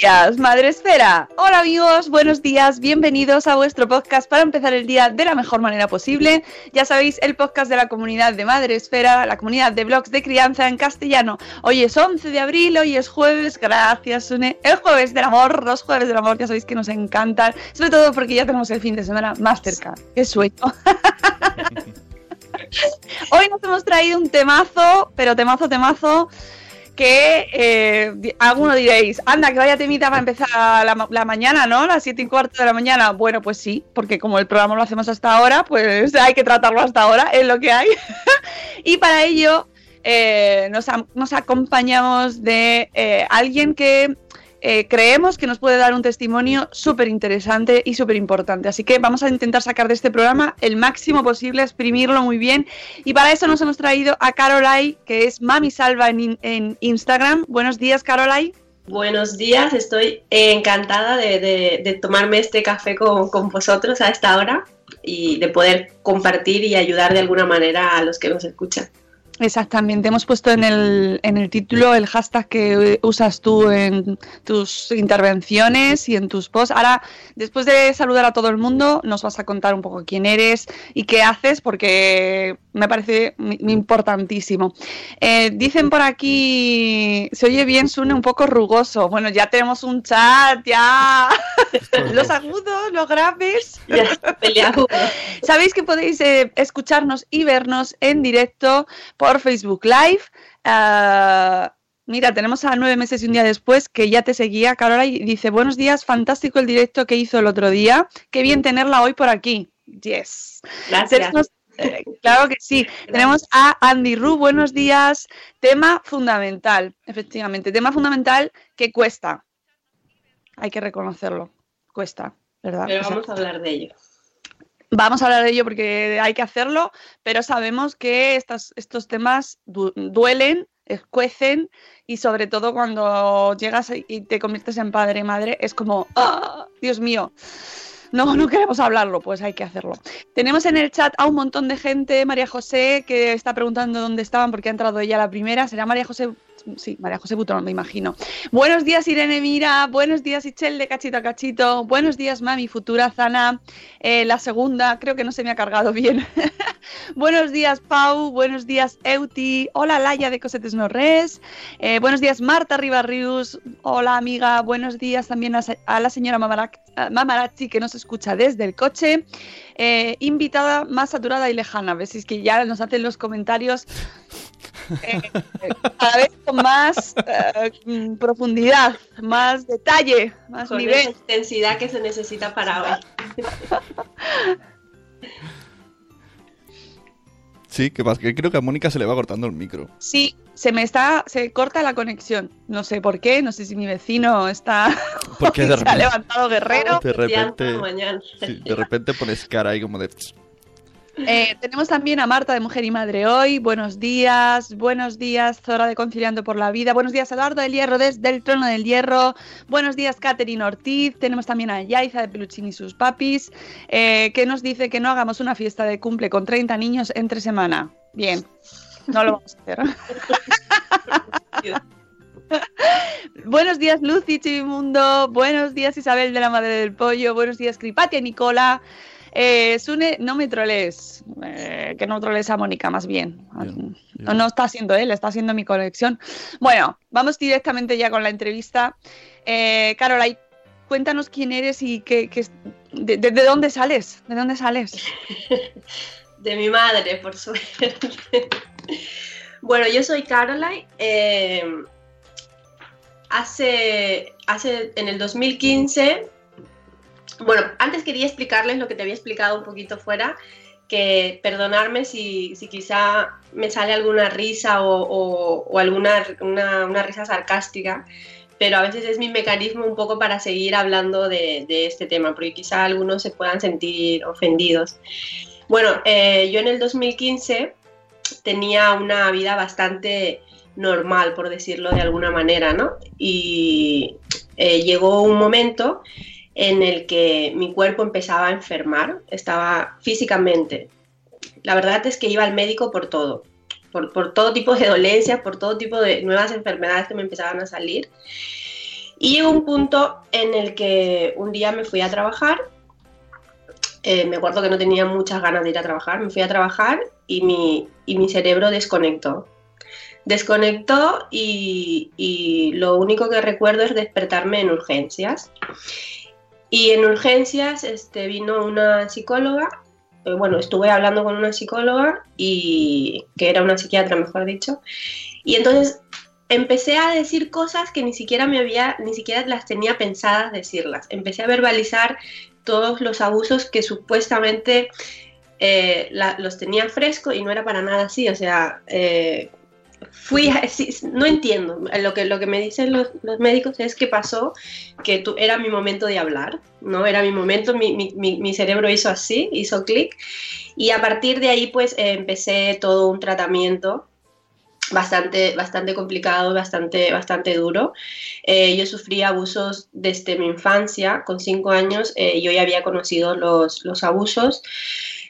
días, Madre Esfera. Hola amigos, buenos días, bienvenidos a vuestro podcast para empezar el día de la mejor manera posible. Ya sabéis, el podcast de la comunidad de Madre Esfera, la comunidad de blogs de crianza en castellano. Hoy es 11 de abril, hoy es jueves, gracias Sune. El jueves del amor, los jueves del amor, ya sabéis que nos encantan, sobre todo porque ya tenemos el fin de semana más cerca. ¡Qué sueño! Hoy nos hemos traído un temazo, pero temazo, temazo que eh, alguno diréis, anda, que vaya temita para empezar la, la mañana, ¿no? Las siete y cuarto de la mañana. Bueno, pues sí, porque como el programa lo hacemos hasta ahora, pues hay que tratarlo hasta ahora, es lo que hay. y para ello eh, nos acompañamos de eh, alguien que eh, creemos que nos puede dar un testimonio súper interesante y súper importante. Así que vamos a intentar sacar de este programa el máximo posible, exprimirlo muy bien. Y para eso nos hemos traído a Carolai, que es Mami Salva en, en Instagram. Buenos días, Carolai. Buenos días, estoy encantada de, de- de tomarme este café con, con vosotros a esta hora y de poder compartir y ayudar de alguna manera a los que nos escuchan. Exactamente, hemos puesto en el, en el título el hashtag que usas tú en tus intervenciones y en tus posts. Ahora, después de saludar a todo el mundo, nos vas a contar un poco quién eres y qué haces, porque me parece importantísimo. Eh, dicen por aquí, se oye bien, suena un poco rugoso. Bueno, ya tenemos un chat, ya. los agudos, los graves. Ya. Sabéis que podéis eh, escucharnos y vernos en directo por Facebook Live. Ah, mira, tenemos a nueve meses y un día después que ya te seguía, Carola, y dice, buenos días, fantástico el directo que hizo el otro día. Qué bien tenerla hoy por aquí. Yes. Gracias. Eh, claro que sí. Tenemos a Andy Ru, buenos días. Tema fundamental, efectivamente. Tema fundamental que cuesta. Hay que reconocerlo. Cuesta, ¿verdad? Pero O sea, vamos a hablar de ello. Vamos a hablar de ello porque hay que hacerlo, pero sabemos que estas, estos temas du- duelen, escuecen y sobre todo cuando llegas y te conviertes en padre y madre es como, ¡ah! Dios mío, no, no queremos hablarlo, pues hay que hacerlo. Tenemos en el chat a un montón de gente, María José, que está preguntando dónde estaban porque ha entrado ella la primera, será María José. Sí, María José Butón, me imagino. Buenos días, Irene Mira. Buenos días, Ichel de Cachito a Cachito. Buenos días, Mami Futura Zana. Eh, la segunda, creo que no se me ha cargado bien. buenos días, Pau. Buenos días, Euti. Hola, Laia de Cosetes No Res. Eh, buenos días, Marta Ribarrius. Hola, amiga. Buenos días también a, a la señora Mamarachi, que nos escucha desde el coche eh, invitada más saturada y lejana. Ves, es que ya nos hacen los comentarios eh, cada vez con más eh, mm, profundidad, más detalle, más nivel. Intensidad que se necesita para hoy. Sí, que, que creo que a Mónica se le va cortando el micro. Sí, se me está, se corta la conexión. No sé por qué, no sé si mi vecino está. Porque de se ha levantado guerrero. de repente, Mañana. sí, de repente pones cara ahí como de... Eh, tenemos también a Marta de Mujer y Madre hoy. Buenos días, buenos días, Zora de Conciliando por la Vida. Buenos días, Eduardo del Hierro desde el Trono del Hierro. Buenos días, Catherine Ortiz. Tenemos también a Yaiza de Peluchín y sus papis, eh, que nos dice que no hagamos una fiesta de cumple con 30 niños entre semana. Bien, no lo vamos a hacer. Buenos días, Lucy Chivimundo. Buenos días, Isabel de la Madre del Pollo. Buenos días, Cripatia Nicola. Eh, Sune, no me troles. Eh, que no troles a Mónica, más bien. No, no está siendo él, está siendo mi conexión. Bueno, vamos directamente ya con la entrevista. Eh, Caroline, cuéntanos quién eres y qué, qué es- de, de- de dónde sales. ¿De dónde sales? De mi madre, por suerte. bueno, yo soy Caroline. eh, hace, hace, en el 2015, bueno, antes quería explicarles lo que te había explicado un poquito fuera, que perdonarme si, si quizá me sale alguna risa o, alguna una, una risa sarcástica, pero a veces es mi mecanismo un poco para seguir hablando de, de este tema, porque quizá algunos se puedan sentir ofendidos. Bueno, eh, yo en el 2015 tenía una vida bastante normal, por decirlo de alguna manera, ¿no? Y eh, llegó un momento en el que mi cuerpo empezaba a enfermar, estaba físicamente. La verdad es que iba al médico por todo, por, por todo tipo de dolencias, por todo tipo de nuevas enfermedades que me empezaban a salir. Y llegó un punto en el que un día me fui a trabajar eh, me acuerdo que no tenía muchas ganas de ir a trabajar, me fui a trabajar y mi, y mi cerebro desconectó. Desconectó y, lo único que recuerdo es despertarme en urgencias. Y en urgencias este, vino una psicóloga, eh, bueno, estuve hablando con una psicóloga y que era una psiquiatra, mejor dicho, y entonces empecé a decir cosas que ni siquiera me había, ni siquiera las tenía pensadas decirlas. Empecé a verbalizar todos los abusos que supuestamente eh, los tenía fresco y no era para nada así. O sea, eh, fui, a- no entiendo. Lo que, lo que me dicen los, médicos es que pasó que tu- era mi momento de hablar, ¿no? Era mi momento, mi- mi cerebro hizo así, hizo clic. Y a partir de ahí, pues eh, empecé todo un tratamiento bastante, bastante complicado, bastante, bastante duro. Eh, yo sufrí abusos desde mi infancia, con cinco años eh, yo ya había conocido los, los abusos.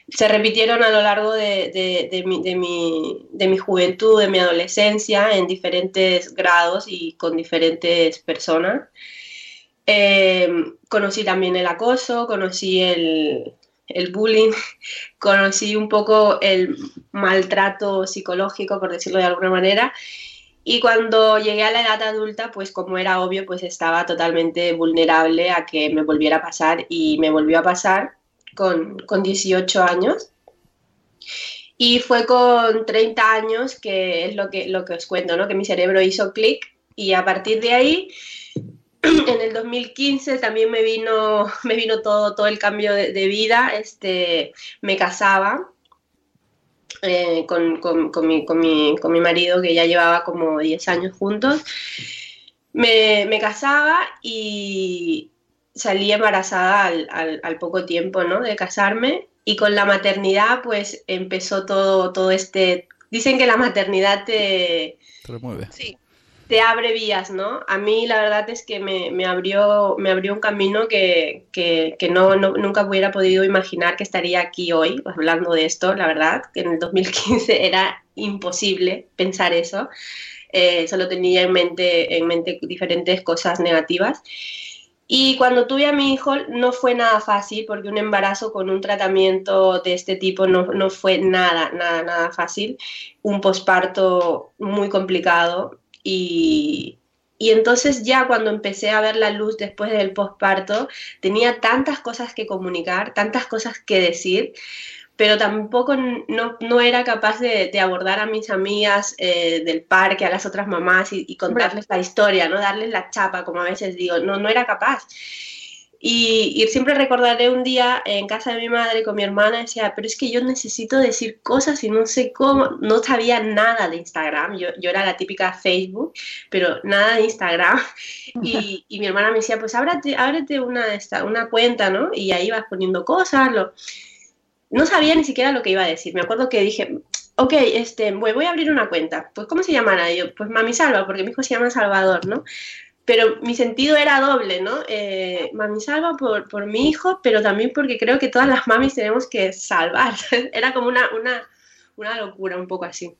Se repitieron a lo largo de, de- de mi, de mi- de mi juventud, de mi adolescencia, en diferentes grados y con diferentes personas. Eh, conocí también el acoso, conocí el, el bullying, conocí un poco el maltrato psicológico, por decirlo de alguna manera. Y cuando llegué a la edad adulta, pues como era obvio, pues estaba totalmente vulnerable a que me volviera a pasar y me volvió a pasar con, con 18 años. Y fue con 30 años que es lo que, lo que os cuento, ¿no? Que mi cerebro hizo clic y a partir de ahí, en el 2015 también me vino, me vino todo, todo el cambio de, de vida. Este, me casaba eh, con, con- con mi, con mi- con mi marido que ya llevaba como 10 años juntos. Me, me casaba y salí embarazada al, al- al poco tiempo, ¿no? de casarme y con la maternidad pues empezó todo, todo este... Dicen que la maternidad te, Te remueve. Sí. Te abre vías, ¿no? A mí la verdad es que me, me abrió, me abrió un camino que, que- que no, nunca hubiera podido imaginar que estaría aquí hoy hablando de esto, la verdad, que en el 2015 era imposible pensar eso. Eh, solo tenía en mente, en mente diferentes cosas negativas. Y cuando tuve a mi hijo no fue nada fácil porque un embarazo con un tratamiento de este tipo no, no fue nada, nada, nada fácil. Un posparto muy complicado y, y entonces ya cuando empecé a ver la luz después del posparto tenía tantas cosas que comunicar, tantas cosas que decir, pero tampoco no, no era capaz de, de abordar a mis amigas eh, del parque, a las otras mamás y, y contarles la historia, ¿no? Darles la chapa, como a veces digo, no, no era capaz. Y, siempre recordaré un día en casa de mi madre con mi hermana, decía, pero es que yo necesito decir cosas y no sé cómo, no sabía nada de Instagram, yo, yo era la típica Facebook, pero nada de Instagram. Y, y mi hermana me decía, pues ábrete, ábrete una, una cuenta, ¿no? Y ahí vas poniendo cosas, lo... no sabía ni siquiera lo que iba a decir. Me acuerdo que dije, ok, este, voy, voy a abrir una cuenta. Pues, ¿cómo se llamará? yo, pues Mami Salva, porque mi hijo se llama Salvador, ¿no? Pero mi sentido era doble, ¿no? Eh, mami salva por, por, mi hijo, pero también porque creo que todas las mamis tenemos que salvar. era como una, una, una locura, un poco así.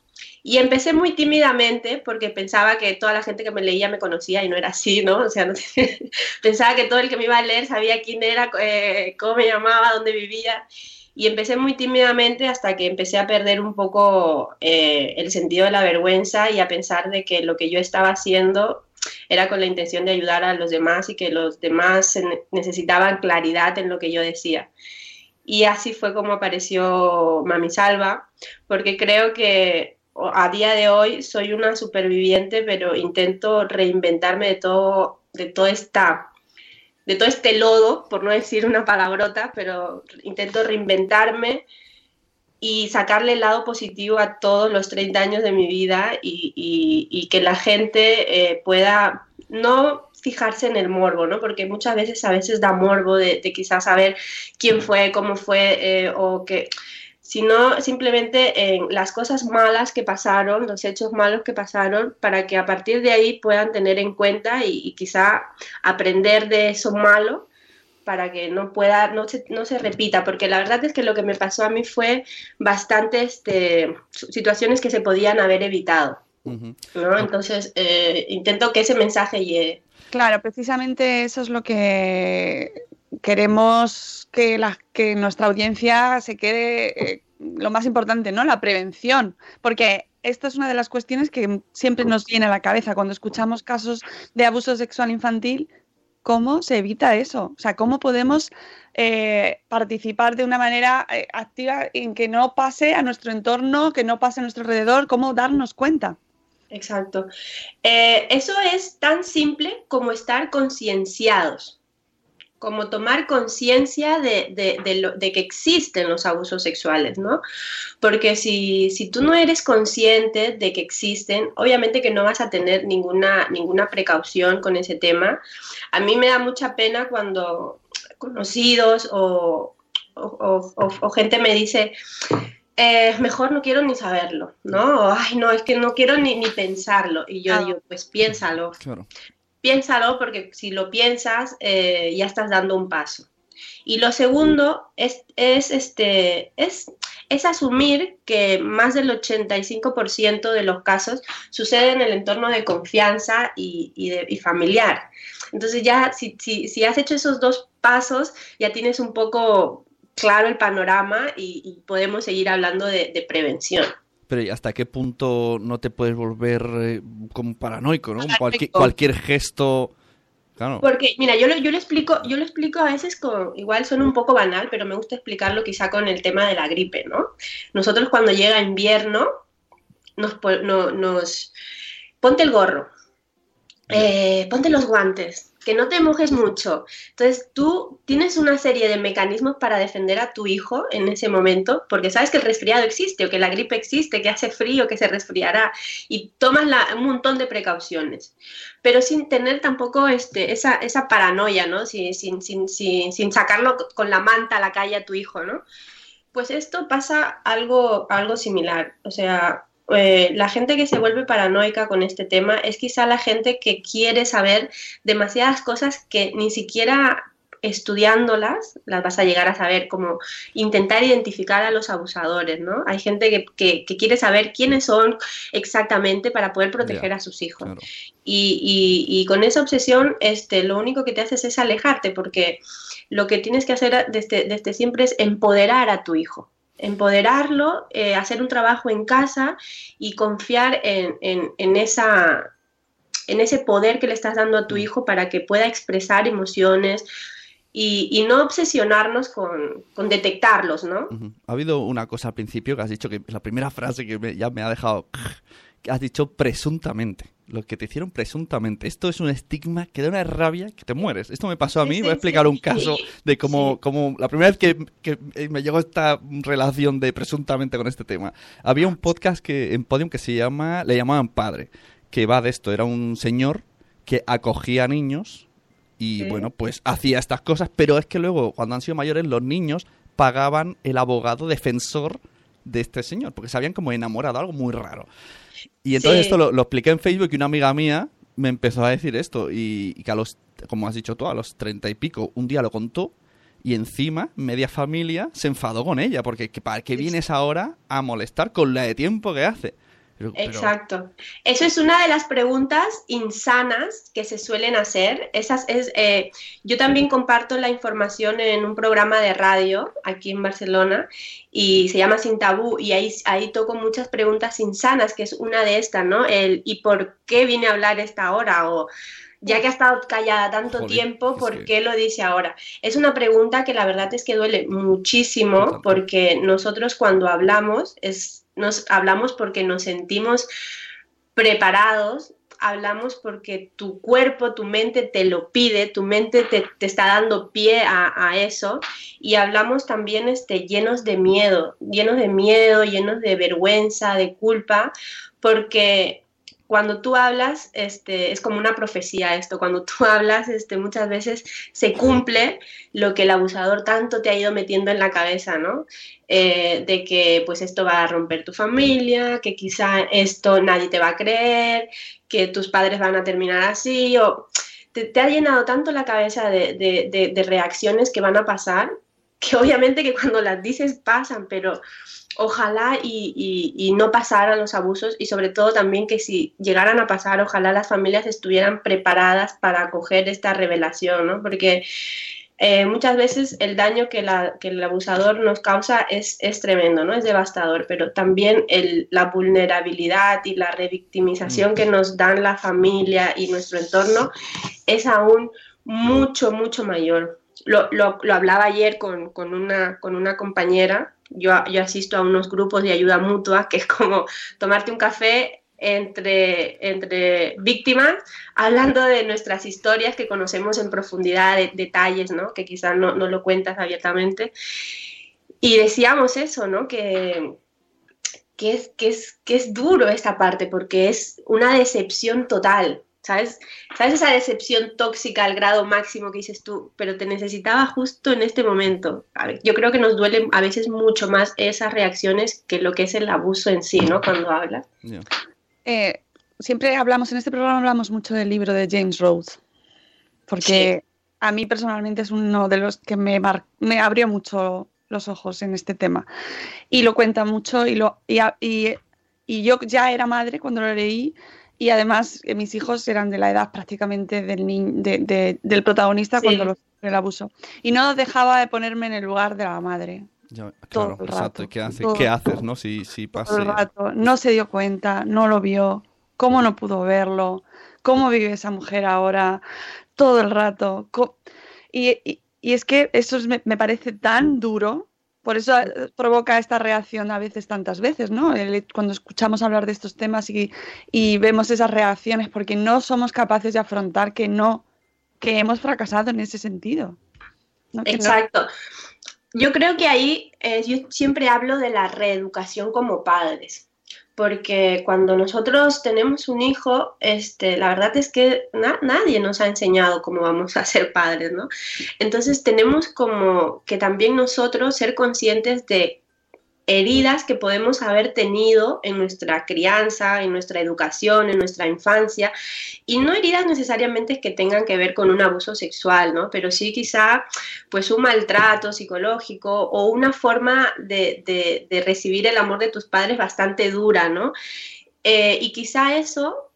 Y empecé muy tímidamente porque pensaba que toda la gente que me leía me conocía y no era así, ¿no? O sea, pensaba que todo el que me iba a leer sabía quién era, eh, cómo me llamaba, dónde vivía. Y empecé muy tímidamente hasta que empecé a perder un poco eh, el sentido de la vergüenza y a pensar de que lo que yo estaba haciendo era con la intención de ayudar a los demás y que los demás necesitaban claridad en lo que yo decía. Y así fue como apareció Mami Salva, porque creo que a día de hoy soy una superviviente, pero intento reinventarme de todo, de todo esta de todo este lodo, por no decir una palabrota, pero intento reinventarme y sacarle el lado positivo a todos los 30 años de mi vida y, que la gente eh, pueda no fijarse en el morbo, ¿no? Porque muchas veces a veces da morbo de, quizás saber quién fue, cómo fue eh, o que sino simplemente en las cosas malas que pasaron, los hechos malos que pasaron, para que a partir de ahí puedan tener en cuenta y, y quizá aprender de eso malo para que no pueda, no se, no se repita, porque la verdad es que lo que me pasó a mí fue bastantes este, situaciones que se podían haber evitado. Entonces, eh, intento que ese mensaje llegue. Claro, precisamente eso es lo que queremos que, la, que nuestra audiencia se quede eh, lo más importante, ¿no? La prevención, porque esta es una de las cuestiones que siempre nos viene a la cabeza cuando escuchamos casos de abuso sexual infantil cómo se evita eso. O sea, cómo podemos eh, participar de una manera eh, activa en que no pase a nuestro entorno, que no pase a nuestro alrededor, cómo darnos cuenta. Exacto. Eh, eso es tan simple como estar concienciados como tomar conciencia de, de, que existen los abusos sexuales, ¿no? Porque si, si, tú no eres consciente de que existen, obviamente que no vas a tener ninguna, ninguna precaución con ese tema. A mí me da mucha pena cuando conocidos o, o, gente me dice, eh, mejor no quiero ni saberlo, ¿no? Ay, no, es que no quiero ni, ni pensarlo. Y yo digo, pues piénsalo. Claro piénsalo porque si lo piensas eh, ya estás dando un paso. Y lo segundo es, es, este, es, asumir que más del 85% de los casos sucede en el entorno de confianza y, familiar. Entonces ya si, si, has hecho esos dos pasos, ya tienes un poco claro el panorama y, podemos seguir hablando de prevención pero ¿hasta qué punto no te puedes volver eh, como paranoico, ¿no? Cualquier, cualquier gesto... Claro. Porque, mira, yo lo, yo lo explico, yo lo explico a veces con, igual suena un poco banal, pero me gusta explicarlo quizá con el tema de la gripe, ¿no? Nosotros cuando llega invierno, nos, nos ponte el gorro, eh, ponte los guantes, que no te mojes mucho. Entonces tú tienes una serie de mecanismos para defender a tu hijo en ese momento, porque sabes que el resfriado existe o que la gripe existe, que hace frío, que se resfriará, y tomas un montón de precauciones, pero sin tener tampoco este, esa, esa paranoia, ¿no? Sin, sin, sin, sin, sacarlo con la manta a la calle a tu hijo, ¿no? Pues esto pasa algo, algo similar. O sea, eh, la gente que se vuelve paranoica con este tema es quizá la gente que quiere saber demasiadas cosas que ni siquiera estudiándolas las vas a llegar a saber, como intentar identificar a los abusadores, ¿no? Hay gente que, quiere saber quiénes son exactamente para poder proteger a sus hijos. Y, con esa obsesión, este, lo único que te haces es alejarte, porque lo que tienes que hacer desde, desde siempre es empoderar a tu hijo empoderarlo, eh, hacer un trabajo en casa y confiar en, en, esa, ese poder que le estás dando a tu hijo para que pueda expresar emociones y, no obsesionarnos con, detectarlos, ¿no? Ha habido una cosa al principio que has dicho que la primera frase que ya me ha dejado, que has dicho presuntamente. Lo que te hicieron presuntamente. Esto es un estigma que da una rabia que te mueres. Esto me pasó a mí, voy a explicar un caso de cómo, cómo la primera vez que, que, me llegó esta relación de presuntamente con este tema. Había un podcast que en Podium que se llama, le llamaban Padre, que va de esto. Era un señor que acogía a niños y bueno, pues hacía estas cosas, pero es que luego, cuando han sido mayores, los niños pagaban el abogado defensor de este señor, porque se habían como enamorado, algo muy raro. Y entonces esto lo, expliqué en Facebook y una amiga mía me empezó a decir esto y, que a los, como has dicho tú, a los treinta y pico, un día lo contó y encima media familia se enfadó con ella, porque ¿para qué vienes ahora a molestar con la de tiempo que hace? Exacto. Eso es una de las preguntas insanas que se suelen hacer. Esas es, eh, yo también comparto la información en un programa de radio aquí en Barcelona y se llama Sin Tabú y ahí, ahí toco muchas preguntas insanas, que es una de estas, ¿no? El ¿y por qué viene a hablar esta hora? O ya que ha estado callada tanto tiempo, ¿por qué lo dice ahora? Es una pregunta que la verdad es que duele muchísimo porque nosotros cuando hablamos es nos hablamos porque nos sentimos preparados, hablamos porque tu cuerpo, tu mente te lo pide, tu mente te, está dando pie a, eso. Y hablamos también este, llenos de miedo, llenos de miedo, llenos de vergüenza, de culpa, porque cuando tú hablas, este, es como una profecía esto, cuando tú hablas, este, muchas veces se cumple lo que el abusador tanto te ha ido metiendo en la cabeza, ¿no? Eh, de que pues esto va a romper tu familia, que quizá esto nadie te va a creer, que tus padres van a terminar así, o te, ha llenado tanto la cabeza de, de reacciones que van a pasar, que obviamente que cuando las dices pasan, pero ojalá y, no pasaran los abusos y sobre todo también que si llegaran a pasar, ojalá las familias estuvieran preparadas para acoger esta revelación, ¿no? Porque eh, muchas veces el daño que, el abusador nos causa es, tremendo, ¿no? Es devastador, pero también la vulnerabilidad y la revictimización que nos dan la familia y nuestro entorno es aún mucho, mucho mayor. Lo, hablaba ayer con, una, con una compañera yo, asisto a unos grupos de ayuda mutua, que es como tomarte un café entre, entre víctimas, hablando de nuestras historias que conocemos en profundidad, de, detalles, ¿no? Que quizás no, no, lo cuentas abiertamente. Y decíamos eso, ¿no? Que, que, es, que, es, que es duro esta parte, porque es una decepción total. ¿Sabes? ¿Sabes esa decepción tóxica al grado máximo que dices tú? Pero te necesitaba justo en este momento. yo creo que nos duelen a veces mucho más esas reacciones que lo que es el abuso en sí, ¿no? Cuando hablas. Eh, siempre hablamos, en este programa hablamos mucho del libro de James Rhodes, porque a mí personalmente es uno de los que me, me abrió mucho los ojos en este tema. Y lo cuenta mucho y, lo, y, y yo ya era madre cuando lo leí y además eh, mis hijos eran de la edad prácticamente del, del protagonista cuando lo el abuso. Y no dejaba de ponerme en el lugar de la madre. claro, exacto. ¿Qué, ¿Qué, haces, no? Si, si pasa. No se dio cuenta, no lo vio. ¿Cómo no pudo verlo? ¿Cómo vive esa mujer ahora? Todo el rato. Y, es que eso me parece tan duro por eso eh, provoca esta reacción a veces tantas veces, ¿no? cuando escuchamos hablar de estos temas y, vemos esas reacciones porque no somos capaces de afrontar que no, que hemos fracasado en ese sentido. Exacto. Yo creo que ahí eh, yo siempre hablo de la reeducación como padres porque cuando nosotros tenemos un hijo, este, la verdad es que nadie nos ha enseñado cómo vamos a ser padres, ¿no? Entonces tenemos como que también nosotros ser conscientes de heridas que podemos haber tenido en nuestra crianza, en nuestra educación, en nuestra infancia, y no heridas necesariamente que tengan que ver con un abuso sexual, ¿no? Pero sí quizá pues un maltrato psicológico o una forma de, recibir el amor de tus padres bastante dura, ¿no? Eh, y quizá eso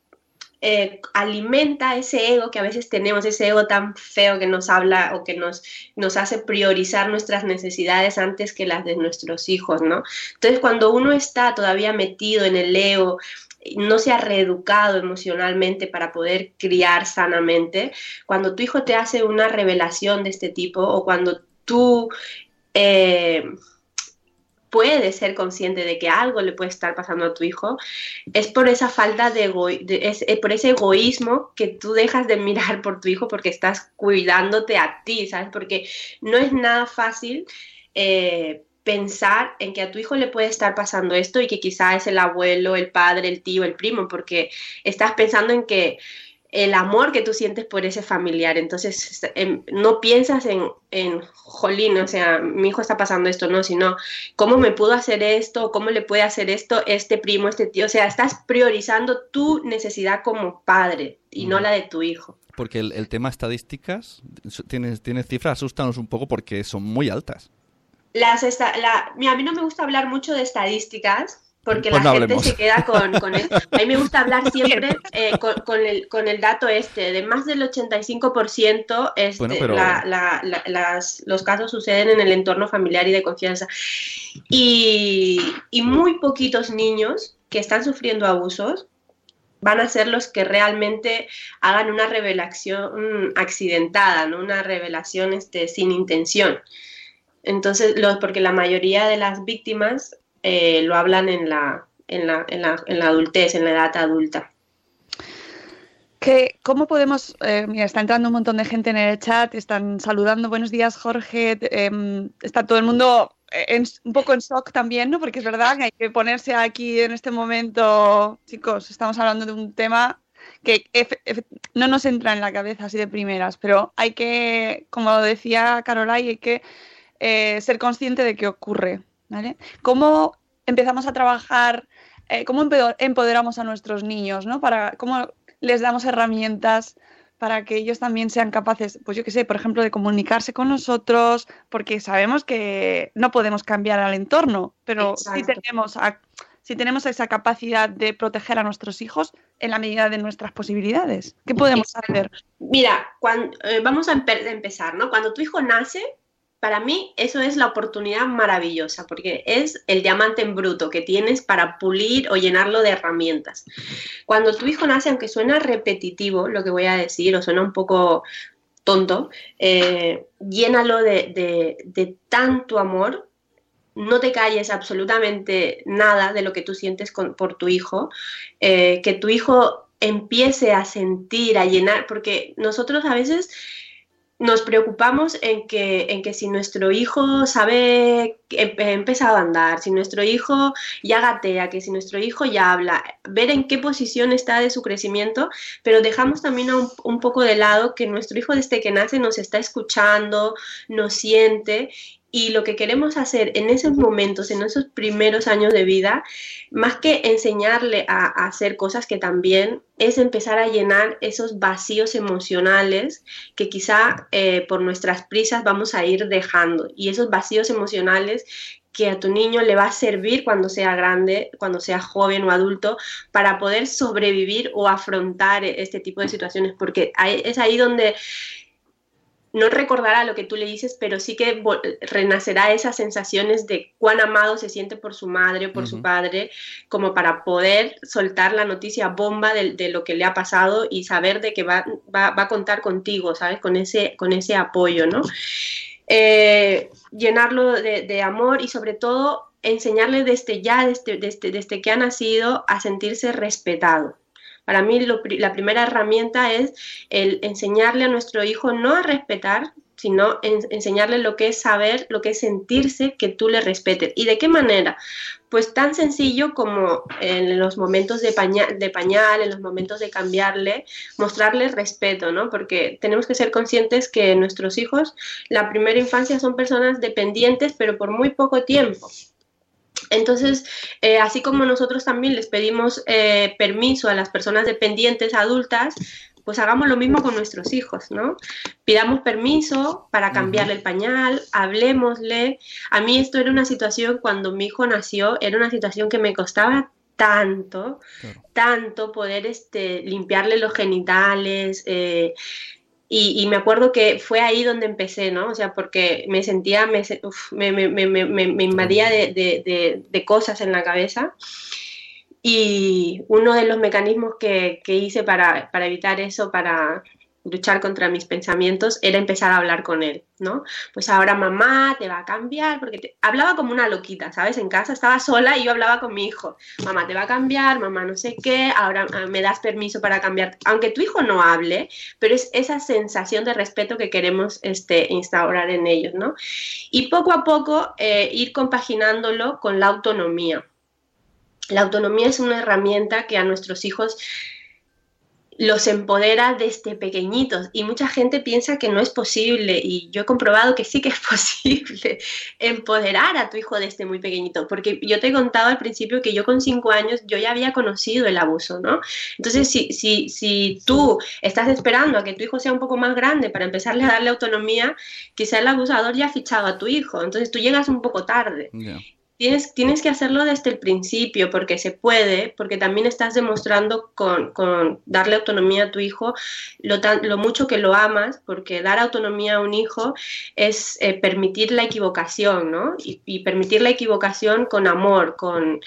eh, alimenta ese ego que a veces tenemos, ese ego tan feo que nos habla o que nos, nos hace priorizar nuestras necesidades antes que las de nuestros hijos, ¿no? Entonces, cuando uno está todavía metido en el ego, no se ha reeducado emocionalmente para poder criar sanamente, cuando tu hijo te hace una revelación de este tipo o cuando tú... Eh, puedes ser consciente de que algo le puede estar pasando a tu hijo, es por esa falta de, eh, por ese egoísmo que tú dejas de mirar por tu hijo porque estás cuidándote a ti, ¿sabes? Porque no es nada fácil. Eh, pensar en que a tu hijo le puede estar pasando esto y que quizá es el abuelo, el padre, el tío, el primo, porque estás pensando en que el amor que tú sientes por ese familiar. Entonces, em, no piensas en, en, jolín, o sea, mi hijo está pasando esto, no, sino cómo me pudo hacer esto, cómo le puede hacer esto este primo, este tío. O sea, estás priorizando tu necesidad como padre y no la de tu hijo. Porque el, tema estadísticas, tienes, tienes cifras, asustanos un poco porque son muy altas. Las a mí no me gusta hablar mucho de estadísticas, porque pues la gente se queda con, con A mí me gusta hablar siempre eh, con, el, con el dato este, de más del 85% este, las, los casos suceden en el entorno familiar y de confianza. Y, y muy poquitos niños que están sufriendo abusos van a ser los que realmente hagan una revelación accidentada, ¿no? una revelación este, sin intención. Entonces, los, porque la mayoría de las víctimas eh, lo hablan en la, en, la, en, la, en la adultez, en la edad adulta. ¿Qué, ¿Cómo podemos, eh, mira, está entrando un montón de gente en el chat, están saludando, buenos días Jorge, em, está todo el mundo un poco en shock también, ¿no? Porque es verdad que hay que ponerse aquí en este momento, chicos, estamos hablando de un tema que no nos entra en la cabeza así de primeras, pero hay que, como decía Carolai, hay que eh, ser consciente de qué ocurre, ¿vale? ¿Cómo empezamos a trabajar, eh, cómo empoderamos a nuestros niños, ¿no? Para, ¿Cómo les damos herramientas para que ellos también sean capaces, pues yo qué sé, por ejemplo, de comunicarse con nosotros, porque sabemos que no podemos cambiar al entorno, pero sí tenemos, si tenemos esa capacidad de proteger a nuestros hijos en la medida de nuestras posibilidades. ¿Qué podemos hacer? Mira, cuando, eh, vamos a empezar, ¿no? Cuando tu hijo nace, para mí eso es la oportunidad maravillosa porque es el diamante en bruto que tienes para pulir o llenarlo de herramientas. Cuando tu hijo nace, aunque suena repetitivo lo que voy a decir o suena un poco tonto, eh, llénalo de, tanto amor no te calles absolutamente nada de lo que tú sientes por tu hijo, eh, que tu hijo empiece a sentir, a llenar, porque nosotros a veces nos preocupamos en que, en que si nuestro hijo sabe, ha empezado a andar, si nuestro hijo ya gatea, que si nuestro hijo ya habla, ver en qué posición está de su crecimiento, pero dejamos también un, un poco de lado que nuestro hijo desde que nace nos está escuchando, nos siente y lo que queremos hacer en esos momentos, en esos primeros años de vida, más que enseñarle a, hacer cosas que también es empezar a llenar esos vacíos emocionales que quizá eh, por nuestras prisas vamos a ir dejando. Y esos vacíos emocionales que a tu niño le va a servir cuando sea grande, cuando sea joven o adulto, para poder sobrevivir o afrontar este tipo de situaciones, porque es ahí donde no recordará lo que tú le dices, pero sí que renacerá esas sensaciones de cuán amado se siente por su madre o por su padre, como para poder soltar la noticia bomba de, lo que le ha pasado y saber de que va, a contar contigo, ¿sabes? Con ese, con ese apoyo, ¿no? Eh, llenarlo de, amor y sobre todo enseñarle desde ya, desde, desde, desde que ha nacido, a sentirse respetado. Para mí la primera herramienta es el enseñarle a nuestro hijo no a respetar, sino enseñarle lo que es saber, lo que es sentirse que tú le respetes. ¿Y de qué manera? Pues tan sencillo como en los momentos de pañal, de pañal, en los momentos de cambiarle, mostrarle respeto, ¿no? Porque tenemos que ser conscientes que nuestros hijos, la primera infancia son personas dependientes, pero por muy poco tiempo. Entonces, eh, así como nosotros también les pedimos eh, permiso a las personas dependientes adultas, pues hagamos lo mismo con nuestros hijos, ¿no? Pidamos permiso para cambiarle el pañal, hablemosle. A mí esto era una situación, cuando mi hijo nació, era una situación que me costaba tanto, tanto poder este, limpiarle los genitales, eh, y, me acuerdo que fue ahí donde empecé, ¿no? O sea, porque me sentía, me, me, invadía de, cosas en la cabeza. Y uno de los mecanismos que, hice para, evitar eso, para, luchar contra mis pensamientos era empezar a hablar con él, ¿no? Pues ahora mamá te va a cambiar, porque hablaba como una loquita, ¿sabes? En casa estaba sola y yo hablaba con mi hijo, mamá te va a cambiar, mamá no sé qué, ahora ah, me das permiso para cambiar, aunque tu hijo no hable, pero es esa sensación de respeto que queremos este, instaurar en ellos, ¿no? Y poco a poco eh, ir compaginándolo con la autonomía. La autonomía es una herramienta que a nuestros hijos los empodera desde pequeñitos y mucha gente piensa que no es posible y yo he comprobado que sí que es posible empoderar a tu hijo desde muy pequeñito porque yo te he contado al principio que yo con cinco años yo ya había conocido el abuso, ¿no? Entonces si, si, si tú estás esperando a que tu hijo sea un poco más grande para empezarle a darle autonomía, quizá el abusador ya ha fichado a tu hijo, entonces tú llegas un poco tarde. Tienes, tienes, que hacerlo desde el principio porque se puede, porque también estás demostrando con, con darle autonomía a tu hijo lo, lo, mucho que lo amas, porque dar autonomía a un hijo es eh, permitir la equivocación, ¿no? Y, y, permitir la equivocación con amor, con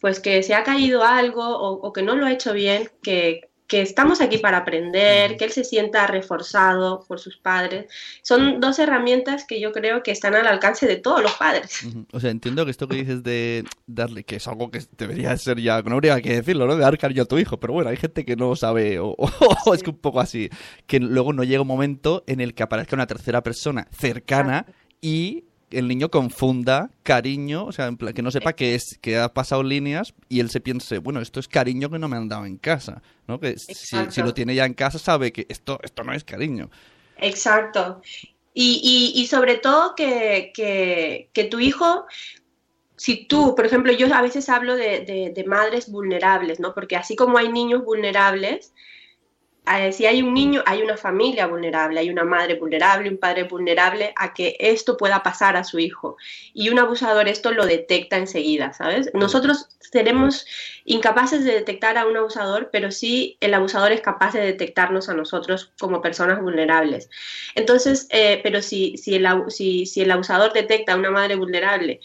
pues que se ha caído algo o que no lo ha hecho bien, que, que estamos aquí para aprender, que él se sienta reforzado por sus padres. Son dos herramientas que yo creo que están al alcance de todos los padres. O sea, entiendo que esto que dices de darle, que es algo que debería ser ya, no habría que decirlo, ¿no? De dar cariño a tu hijo, pero bueno, hay gente que no sabe, o, es que un poco así, que luego no llega un momento en el que aparezca una tercera persona cercana y el niño confunda cariño, o sea, que no sepa que es que ha pasado líneas y él se piense, bueno, esto es cariño que no me han dado en casa, ¿no? Que si, lo tiene ya en casa sabe que esto, esto no es cariño. Exacto. Y, y, sobre todo que, que, tu hijo, si tú, por ejemplo, yo a veces hablo de, de madres vulnerables, ¿no? Porque así como hay niños vulnerables, si hay un niño, hay una familia vulnerable, hay una madre vulnerable, un padre vulnerable a que esto pueda pasar a su hijo. Y un abusador esto lo detecta enseguida, ¿sabes? Nosotros seremos incapaces de detectar a un abusador, pero sí el abusador es capaz de detectarnos a nosotros como personas vulnerables. Entonces, eh, pero si, si, el, si, si el abusador detecta a una madre vulnerable,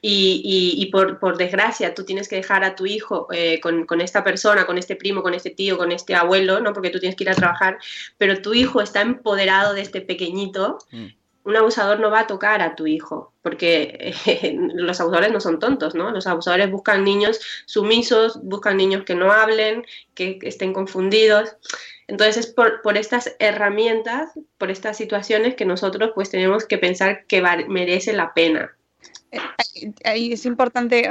y, por, desgracia tú tienes que dejar a tu hijo eh, con, esta persona, con este primo, con este tío, con este abuelo, ¿no? Porque tú tienes que ir a trabajar, pero tu hijo está empoderado de este pequeñito. Mm. Un abusador no va a tocar a tu hijo, porque eh, los abusadores no son tontos, ¿no? Los abusadores buscan niños sumisos, buscan niños que no hablen, que estén confundidos. Entonces es por, por, estas herramientas, por estas situaciones que nosotros pues tenemos que pensar que merece la pena ahí es importante,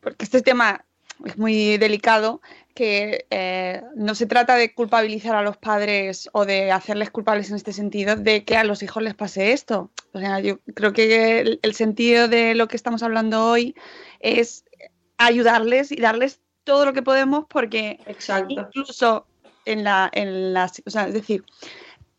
porque este tema es muy delicado, que eh, no se trata de culpabilizar a los padres o de hacerles culpables en este sentido de que a los hijos les pase esto. O sea, yo creo que el, sentido de lo que estamos hablando hoy es ayudarles y darles todo lo que podemos porque incluso en la, en las, o sea, es decir,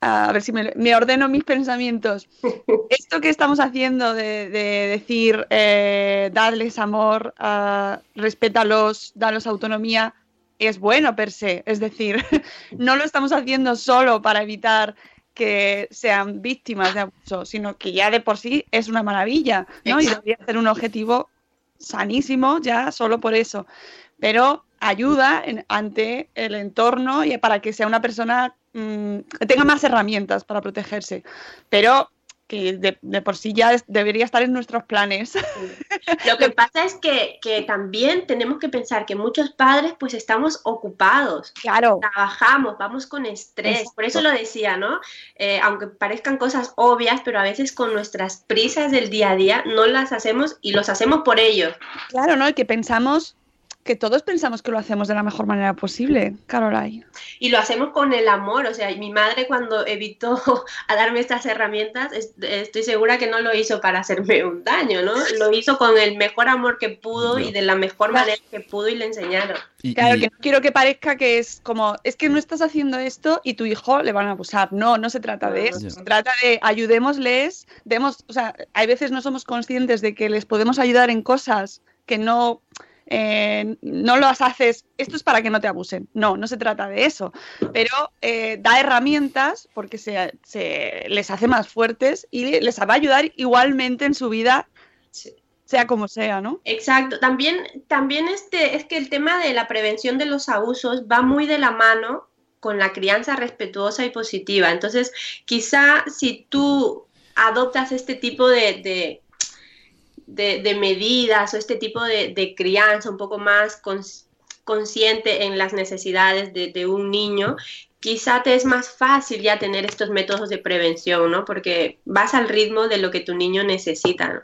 a ver si me, ordeno mis pensamientos. Esto que estamos haciendo de, decir, eh, darles amor, uh, respétalos, dalos autonomía, es bueno per se. Es decir, no lo estamos haciendo solo para evitar que sean víctimas de abuso, sino que ya de por sí es una maravilla, ¿no? Y debería ser un objetivo sanísimo ya solo por eso. Pero ayuda ante el entorno y para que sea una persona Mm, tenga más herramientas para protegerse. Pero que de, por sí ya debería estar en nuestros planes. Lo que pasa es que, también tenemos que pensar que muchos padres pues estamos ocupados, claro. trabajamos, vamos con estrés, por eso lo decía, ¿no? Eh, aunque parezcan cosas obvias, pero a veces con nuestras prisas del día a día no las hacemos y los hacemos por ellos. Claro, ¿no? Y que pensamos que todos pensamos que lo hacemos de la mejor manera posible, Caroline. Y lo hacemos con el amor, o sea, mi madre cuando evitó a darme estas herramientas, estoy segura que no lo hizo para hacerme un daño, ¿no? Lo hizo con el mejor amor que pudo y de la mejor manera que pudo y le enseñaron. claro, que no quiero que parezca que es como, es que no estás haciendo esto y tu hijo le van a abusar. No, no se trata de eso. Se trata de ayudémosles, demos, o sea, hay veces no somos conscientes de que les podemos ayudar en cosas que no eh, no lo haces, esto es para que no te abusen. No, no se trata de eso. Pero eh, da herramientas porque se, les hace más fuertes y les va a ayudar igualmente en su vida, sea como sea, ¿no? Exacto. También, también este, es que el tema de la prevención de los abusos va muy de la mano con la crianza respetuosa y positiva. Entonces, quizá si tú adoptas este tipo de, de, medidas o este tipo de, crianza un poco más consciente en las necesidades de, un niño, quizá te es más fácil ya tener estos métodos de prevención, ¿no? Porque vas al ritmo de lo que tu niño necesita,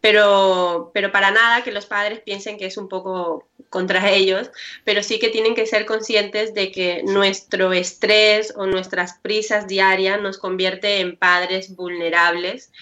Pero, pero para nada que los padres piensen que es un poco contra ellos, pero sí que tienen que ser conscientes de que nuestro estrés o nuestras prisas diarias nos convierte en padres vulnerables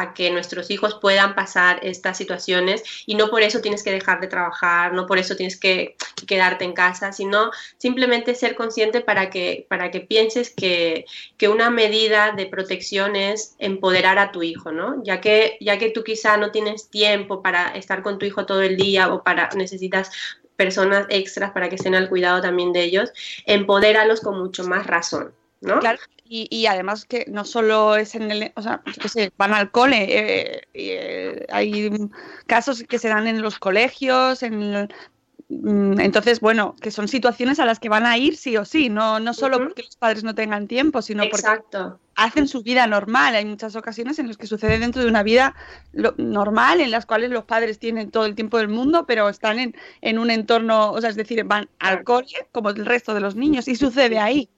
a que nuestros hijos puedan pasar estas situaciones y no por eso tienes que dejar de trabajar, no por eso tienes que quedarte en casa, sino simplemente ser consciente para que, para que pienses que, que una medida de protección es empoderar a tu hijo, ¿no? Ya que, ya que tú quizá no tienes tiempo para estar con tu hijo todo el día o para necesitas personas extras para que estén al cuidado también de ellos, empodéralos con mucho más razón. ¿no? Claro, y, además que no solo es en el, o sea, yo sé, van al cole, eh, eh, hay casos que se dan en los colegios, en mm, entonces, bueno, que son situaciones a las que van a ir sí o sí, no, no solo porque los padres no tengan tiempo, sino porque hacen su vida normal. Hay muchas ocasiones en las que sucede dentro de una vida normal, en las cuales los padres tienen todo el tiempo del mundo, pero están en, en un entorno, o sea, es decir, van al cole como el resto de los niños y sucede ahí.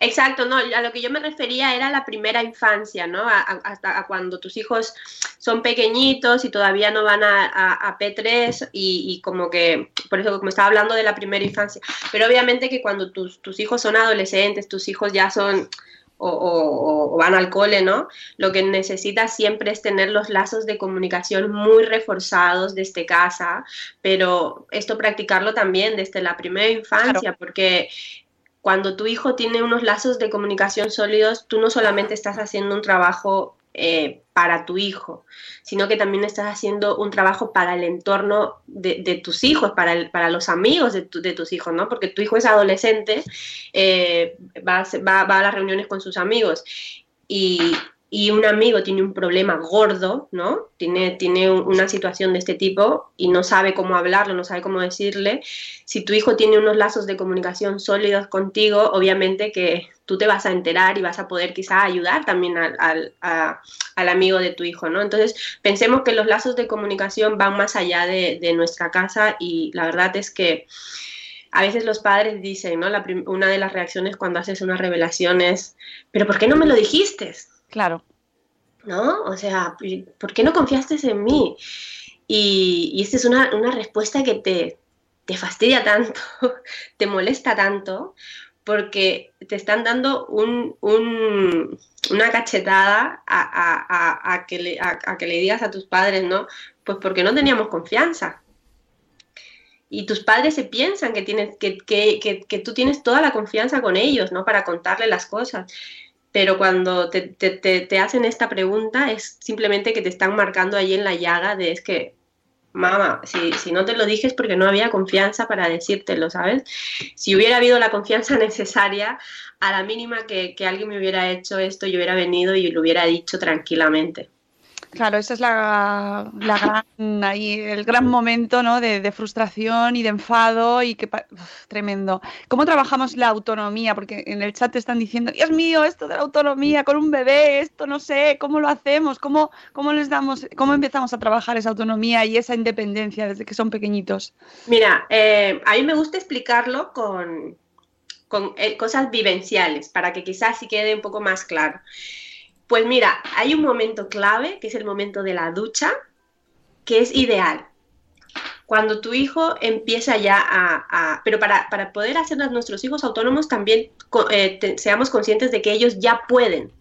Exacto, no, a lo que yo me refería era la primera infancia, ¿no? hasta cuando tus hijos son pequeñitos y todavía no van a, P3 y, como que, por eso como estaba hablando de la primera infancia, pero obviamente que cuando tus, tus hijos son adolescentes, tus hijos ya son... O, van al cole, ¿no? Lo que necesitas siempre es tener los lazos de comunicación muy reforzados desde casa, pero esto practicarlo también desde la primera infancia, porque cuando tu hijo tiene unos lazos de comunicación sólidos, tú no solamente estás haciendo un trabajo eh, para tu hijo, sino que también estás haciendo un trabajo para el entorno de, tus hijos, para, los amigos de, tus hijos, ¿no? Porque tu hijo es adolescente, eh, va, va, a las reuniones con sus amigos y, y un amigo tiene un problema gordo, ¿no? Tiene, tiene una situación de este tipo y no sabe cómo hablarlo, no sabe cómo decirle. Si tu hijo tiene unos lazos de comunicación sólidos contigo, obviamente que tú te vas a enterar y vas a poder quizá ayudar también al, al, amigo de tu hijo, ¿no? Entonces, pensemos que los lazos de comunicación van más allá de, de nuestra casa y la verdad es que a veces los padres dicen, ¿no? Una de las reacciones cuando haces una revelación es, pero ¿por qué no me lo dijiste? Claro. ¿No? O sea, ¿por qué no confiaste en mí? Y, esta es una, respuesta que te, te fastidia tanto, te molesta tanto, porque te están dando un, una cachetada a, que le, a, que le, digas a tus padres, ¿no? Pues porque no teníamos confianza. Y tus padres se piensan que, tienes, que, que, que, tú tienes toda la confianza con ellos, ¿no? Para contarle las cosas pero cuando te, te, hacen esta pregunta es simplemente que te están marcando ahí en la llaga de es que, mamá, si, si no te lo dije es porque no había confianza para decírtelo, ¿sabes? Si hubiera habido la confianza necesaria, a la mínima que, que alguien me hubiera hecho esto, yo hubiera venido y lo hubiera dicho tranquilamente. Claro, ese es la, gran, ahí, el gran momento ¿no? de, frustración y de enfado y que tremendo. ¿Cómo trabajamos la autonomía? Porque en el chat te están diciendo, Dios mío, esto de la autonomía con un bebé, esto no sé, ¿cómo lo hacemos? ¿Cómo, cómo les damos, cómo empezamos a trabajar esa autonomía y esa independencia desde que son pequeñitos? Mira, eh, a mí me gusta explicarlo con, con eh, cosas vivenciales para que quizás sí quede un poco más claro. Pues mira, hay un momento clave, que es el momento de la ducha, que es ideal. Cuando tu hijo empieza ya a... pero para, poder hacer a nuestros hijos autónomos también eh, seamos conscientes de que ellos ya pueden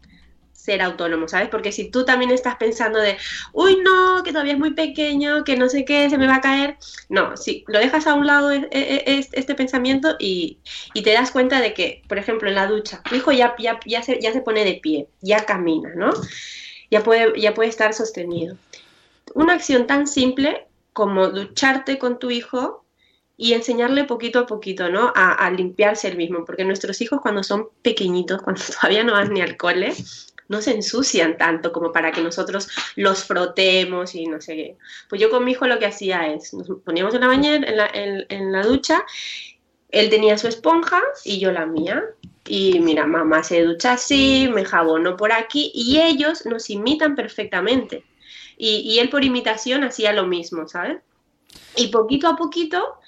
ser autónomo, ¿sabes? Porque si tú también estás pensando de, uy, no, que todavía es muy pequeño, que no sé qué, se me va a caer, no, si lo dejas a un lado e, e, e, este pensamiento y, te das cuenta de que, por ejemplo, en la ducha, tu hijo ya, ya, ya, se, ya se pone de pie, ya camina, ¿no? Ya puede, ya puede estar sostenido. Una acción tan simple como ducharte con tu hijo y enseñarle poquito a poquito, ¿no? A, a, limpiarse el mismo, porque nuestros hijos cuando son pequeñitos, cuando todavía no van ni al cole, no se ensucian tanto como para que nosotros los frotemos y no sé qué. Pues yo con mi hijo lo que hacía es, nos poníamos en la bañera, en la, en, la ducha, él tenía su esponja y yo la mía. y mira, mamá se ducha así, me jabono por aquí y ellos nos imitan perfectamente. Y, y él por imitación hacía lo mismo, ¿sabes? Y poquito a poquito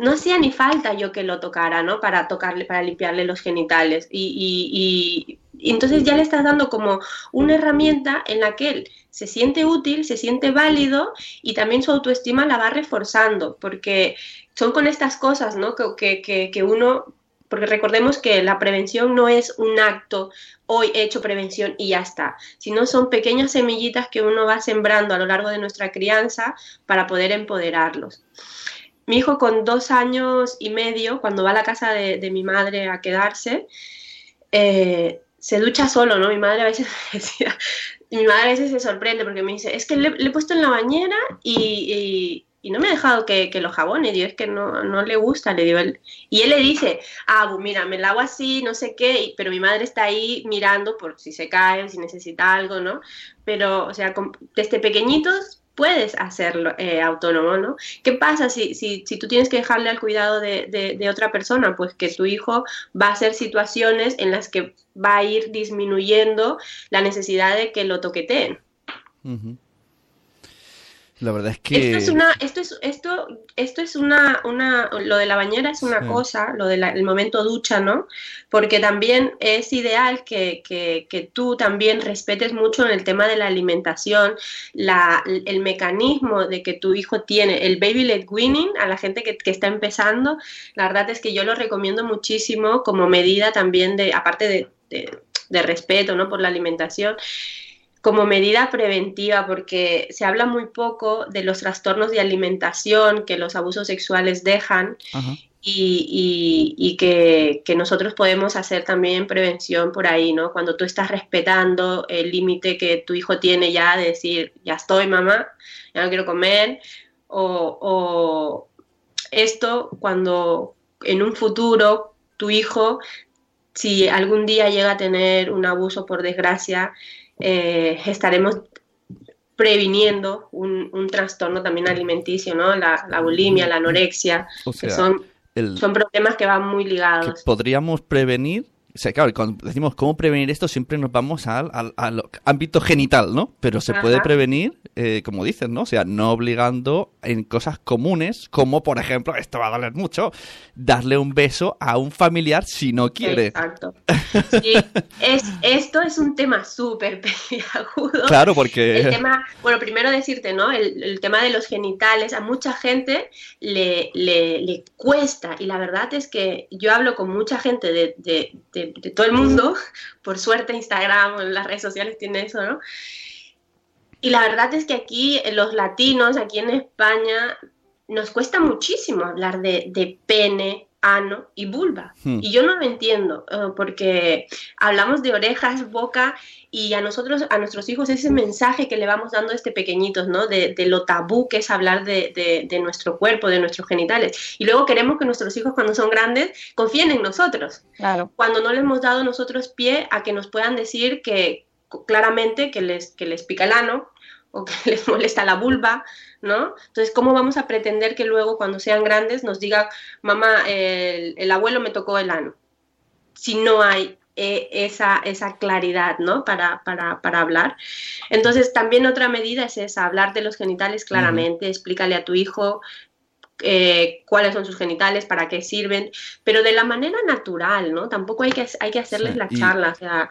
no hacía ni falta yo que lo tocara, ¿no? Para tocarle, para limpiarle los genitales. Y, y, entonces ya le estás dando como una herramienta en la que él se siente útil, se siente válido y también su autoestima la va reforzando, porque son con estas cosas, ¿no? Que, que, que uno porque recordemos que la prevención no es un acto, hoy he hecho prevención y ya está, sino son pequeñas semillitas que uno va sembrando a lo largo de nuestra crianza para poder empoderarlos. Mi hijo con dos años y medio, cuando va a la casa de, mi madre a quedarse, eh, se ducha solo, ¿no? Mi madre a veces decía, mi madre a veces se sorprende porque me dice, es que le, he puesto en la bañera y, no me ha dejado que, lo jabone, digo, es que no, no le gusta, le digo, y él le dice, ah, pues mira, me lavo así, no sé qué, pero mi madre está ahí mirando por si se cae, si necesita algo, ¿no? Pero, o sea, desde pequeñitos puedes hacerlo eh, autónomo, ¿no? ¿Qué pasa si, si, si, tú tienes que dejarle al cuidado de, otra persona? Pues que tu hijo va a ser situaciones en las que va a ir disminuyendo la necesidad de que lo toqueteen. La verdad es que... Esto es una, esto es, esto, esto es una, una, lo de la bañera es una cosa, lo del momento ducha, ¿no? Porque también es ideal que, que, que, tú también respetes mucho en el tema de la alimentación, la, el mecanismo de que tu hijo tiene, el baby led weaning, a la gente que, que está empezando, la verdad es que yo lo recomiendo muchísimo como medida también de, aparte de, de, de respeto, ¿no? Por la alimentación como medida preventiva, porque se habla muy poco de los trastornos de alimentación que los abusos sexuales dejan y, que, nosotros podemos hacer también prevención por ahí, ¿no? Cuando tú estás respetando el límite que tu hijo tiene ya de decir, ya estoy mamá, ya no quiero comer, o, o esto cuando en un futuro tu hijo, si algún día llega a tener un abuso por desgracia, eh, estaremos previniendo un, trastorno también alimenticio, ¿no? La, bulimia, la anorexia, que son, son problemas que van muy ligados. podríamos prevenir o sea, claro, cuando decimos cómo prevenir esto, siempre nos vamos al, ámbito genital, ¿no? Pero se puede prevenir, eh, como dices, ¿no? O sea, no obligando en cosas comunes, como por ejemplo, esto va a doler mucho, darle un beso a un familiar si no quiere. Exacto. Sí, es, esto es un tema súper peliagudo. Claro, porque... El tema, bueno, primero decirte, ¿no? El, tema de los genitales, a mucha gente le, le, cuesta, y la verdad es que yo hablo con mucha gente de de, todo el mundo. Por suerte Instagram, las redes sociales tiene eso, ¿no? Y la verdad es que aquí los latinos, aquí en España, nos cuesta muchísimo hablar de, de pene, ano y vulva. Hmm. Y yo no lo entiendo, eh, porque hablamos de orejas, boca y a nosotros, a nuestros hijos, ese mensaje que le vamos dando desde pequeñitos, ¿no? De, lo tabú que es hablar de, de, nuestro cuerpo, de nuestros genitales. Y luego queremos que nuestros hijos, cuando son grandes, confíen en nosotros. Claro. Cuando no les hemos dado nosotros pie a que nos puedan decir que claramente que les, que les pica el ano o que les molesta la vulva, ¿no? Entonces, ¿cómo vamos a pretender que luego cuando sean grandes nos diga, mamá, el, abuelo me tocó el ano? Si no hay eh, esa, esa, claridad, ¿no? Para, para, para, hablar. Entonces, también otra medida es esa, hablar de los genitales claramente, explícale a tu hijo eh, cuáles son sus genitales, para qué sirven, pero de la manera natural, ¿no? Tampoco hay que, hay que hacerles la charla, o sea,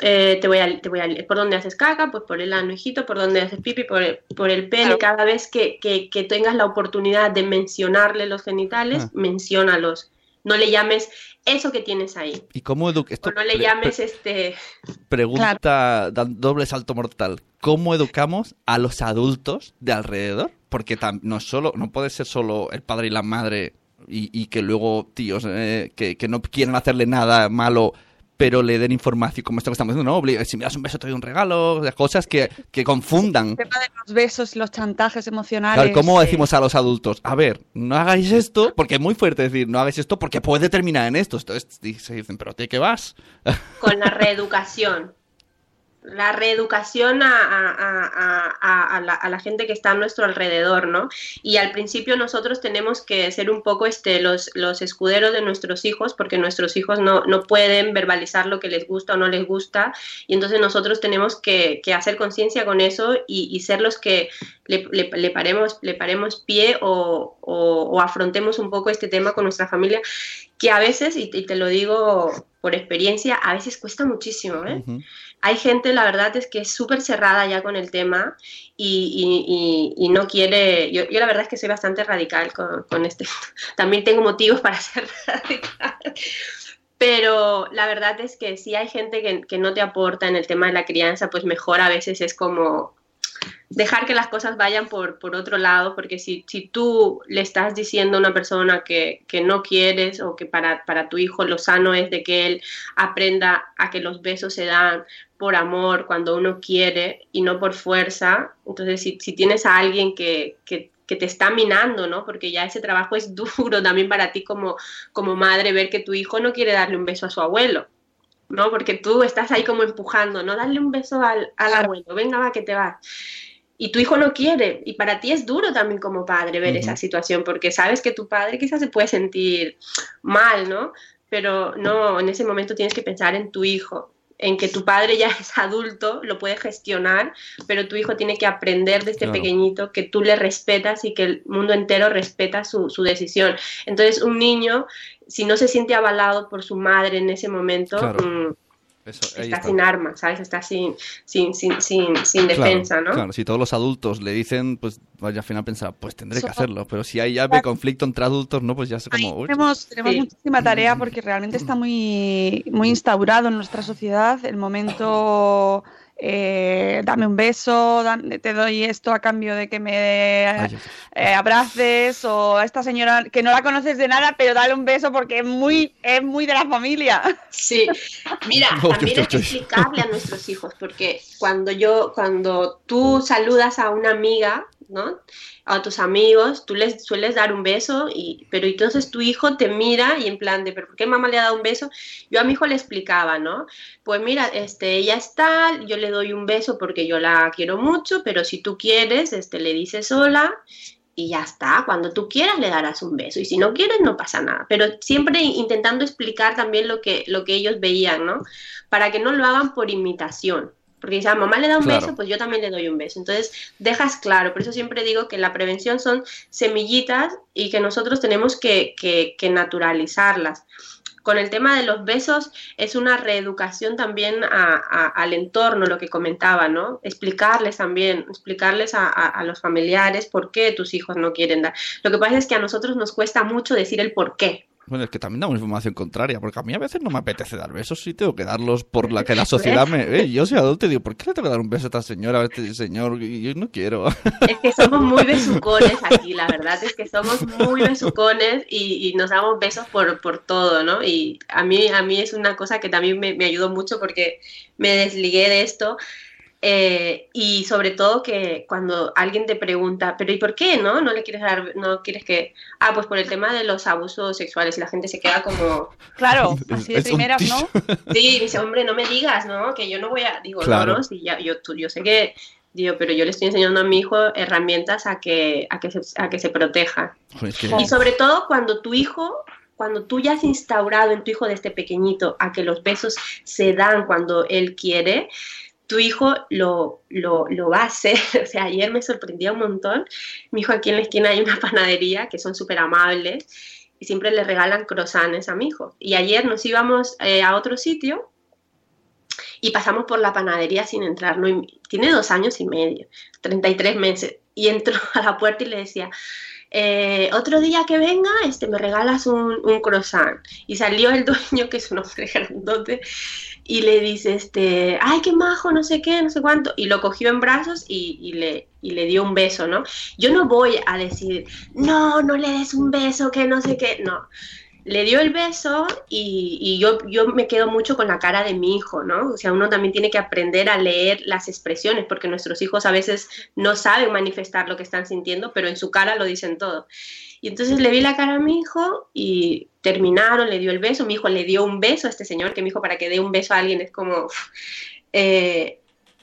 eh, te voy a, te voy a, ¿por dónde haces caca? Pues por el ano, hijito, ¿por dónde haces pipi? Por el, por el pene. Cada vez que, que, tengas la oportunidad de mencionarle los genitales, ah. menciónalos. No le llames eso que tienes ahí. ¿Y cómo educas? No le llames este... Pregunta, doble salto mortal. ¿Cómo educamos a los adultos de alrededor? Porque no, solo, no puede ser solo el padre y la madre y, y que luego tíos eh, que, que no quieren hacerle nada malo pero le den información, como esto que estamos diciendo, ¿no? Si me das un beso te doy un regalo, cosas que, que confundan. El tema de los besos y los chantajes emocionales. ¿Cómo decimos a los adultos? A ver, no hagáis esto, porque es muy fuerte decir, no hagáis esto porque puede terminar en esto. Entonces se dicen, pero ¿a qué vas? Con la reeducación. La reeducación a, la, gente que está a nuestro alrededor, ¿no? Y al principio nosotros tenemos que ser un poco este, los, los escuderos de nuestros hijos, porque nuestros hijos no, no pueden verbalizar lo que les gusta o no les gusta, y entonces nosotros tenemos que, hacer conciencia con eso y, ser los que le, paremos, le paremos pie o, afrontemos un poco este tema con nuestra familia, que a veces, y, te lo digo por experiencia, a veces cuesta muchísimo, ¿eh? hay gente, la verdad es que es súper cerrada ya con el tema y, no quiere, yo, la verdad es que soy bastante radical con, este, también tengo motivos para ser radical, pero la verdad es que si hay gente que, que no te aporta en el tema de la crianza, pues mejor a veces es como dejar que las cosas vayan por, por otro lado, porque si, si, tú le estás diciendo a una persona que, que no quieres o que para, para, tu hijo lo sano es de que él aprenda a que los besos se dan por amor cuando uno quiere y no por fuerza, entonces si, si tienes a alguien que, que, te está minando, ¿no? Porque ya ese trabajo es duro también para ti como, como madre ver que tu hijo no quiere darle un beso a su abuelo. ¿No? Porque tú estás ahí como empujando, ¿no? Darle un beso al, al abuelo, venga, va, que te vas y tu hijo no quiere. Y para ti es duro también como padre ver esa situación, porque sabes que tu padre quizás se puede sentir mal, ¿no? Pero no, en ese momento tienes que pensar en tu hijo, en que tu padre ya es adulto, lo puede gestionar, pero tu hijo tiene que aprender de este pequeñito que tú le respetas y que el mundo entero respeta su, su, decisión. Entonces, un niño, si no se siente avalado por su madre en ese momento, mm, está, sin armas, ¿sabes? Está sin, sin, sin, sin, defensa, ¿no? Claro, si todos los adultos le dicen, pues vaya al final pensar, pues tendré que hacerlo. Pero si hay ya conflicto entre adultos, ¿no? Pues ya sé como. tenemos, tenemos muchísima tarea porque realmente está muy, muy instaurado en nuestra sociedad el momento eh, dame un beso, te doy esto a cambio de que me eh, abraces, o a esta señora que no la conoces de nada, pero dale un beso porque es muy, es muy de la familia. Sí, mira, también hay que explicarle a nuestros hijos, porque cuando yo, cuando tú saludas a una amiga, ¿no? a tus amigos, tú les sueles dar un beso, y, pero entonces tu hijo te mira y en plan de, ¿pero por qué mamá le ha dado un beso? Yo a mi hijo le explicaba, ¿no? Pues mira, este, ella está, yo le doy un beso porque yo la quiero mucho, pero si tú quieres, este, le dices hola y ya está, cuando tú quieras le darás un beso y si no quieres no pasa nada, pero siempre intentando explicar también lo que, lo que ellos veían, ¿no? Para que no lo hagan por imitación. Porque si a mamá le da un beso, pues yo también le doy un beso. Entonces, dejas claro. Por eso siempre digo que la prevención son semillitas y que nosotros tenemos que, naturalizarlas con el tema de los besos es una reeducación también al entorno, lo que comentaba, ¿no? Explicarles también, explicarles a, a, los familiares por qué tus hijos no quieren dar. Lo que pasa es que a nosotros nos cuesta mucho decir el por qué. Bueno, es que también damos información contraria, porque a mí a veces no me apetece dar besos, sí tengo que darlos por la que la sociedad me... Eh, yo soy adulto y digo, ¿por qué le tengo que dar un beso a esta señora, a este señor? Yo no quiero. Es que somos muy besucones aquí, la verdad es que somos muy besucones y, y nos damos besos por, por todo, ¿no? Y a mí, a mí es una cosa que también me, me ayudó mucho porque me desligué de esto eh, y sobre todo que cuando alguien te pregunta, pero ¿y por qué no? No le quieres dar, no quieres que, ah, pues por el tema de los abusos sexuales y la gente se queda como, claro, así de primeras, ¿no? Sí, dice, hombre, no me digas, ¿no? Que yo no voy a, digo, no, no, si ya, yo, yo sé que, digo, pero yo le estoy enseñando a mi hijo herramientas a que, a que, se, a que se proteja. Y sobre todo cuando tu hijo cuando tú ya has instaurado en tu hijo de este pequeñito a que los besos se dan cuando él quiere, tu hijo lo, lo, lo, va a hacer. O sea, ayer me sorprendió un montón. Mi hijo aquí en la esquina hay una panadería que son súper amables y siempre le regalan croissants a mi hijo. Y ayer nos íbamos eh, a otro sitio y pasamos por la panadería sin entrar. No, tiene dos años y medio, 33 meses. Y entró a la puerta y le decía, eh, otro día que venga, este, me regalas un, un, croissant. Y salió el dueño, que es un hombre grandote, y le dice, este, ay, qué majo, no sé qué, no sé cuánto, y lo cogió en brazos y, le, y le dio un beso, ¿no? Yo no voy a decir, no, no le des un beso, que no sé qué, no. Le dio el beso y, y, yo, yo me quedo mucho con la cara de mi hijo, ¿no? O sea, uno también tiene que aprender a leer las expresiones, porque nuestros hijos a veces no saben manifestar lo que están sintiendo, pero en su cara lo dicen todo. Y entonces le vi la cara a mi hijo y terminaron, le dio el beso, mi hijo le dio un beso a este señor, que mi hijo para que dé un beso a alguien es como... Eh,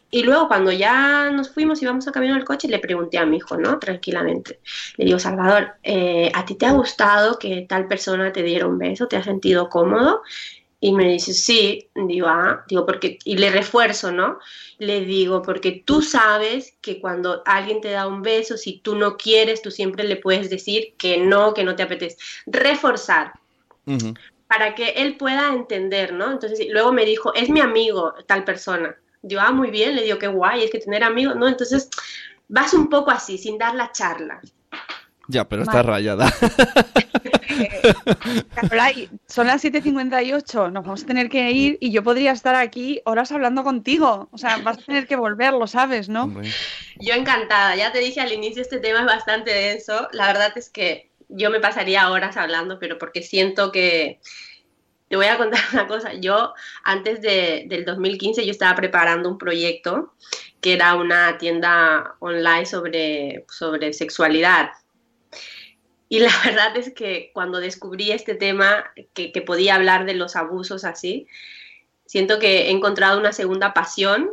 y luego cuando ya nos fuimos y vamos a camino al coche, le pregunté a mi hijo, ¿no? Tranquilamente. Le digo, Salvador, eh, ¿a ti te ha gustado que tal persona te diera un beso? ¿Te has sentido cómodo? Y me dice, sí, ah, digo, porque, y le refuerzo, ¿no? Le digo, porque tú sabes que cuando alguien te da un beso, si tú no quieres, tú siempre le puedes decir que no, que no te apetece. Reforzar. Para que él pueda entender, ¿no? Entonces, luego me dijo, es mi amigo, tal persona. Digo, ah, muy bien, le digo, qué guay, es que tener amigos, ¿no? Entonces, vas un poco así, sin dar la charla. Ya, pero está rayada. son las 7.58, nos vamos a tener que ir y yo podría estar aquí horas hablando contigo. O sea, vas a tener que volver, lo sabes, ¿no? Yo encantada, ya te dije al inicio, este tema es bastante denso. La verdad es que yo me pasaría horas hablando, pero porque siento que... Te voy a contar una cosa, yo antes de, del 2015 yo estaba preparando un proyecto que era una tienda online sobre, sobre sexualidad y la verdad es que cuando descubrí este tema, que, podía hablar de los abusos así, siento que he encontrado una segunda pasión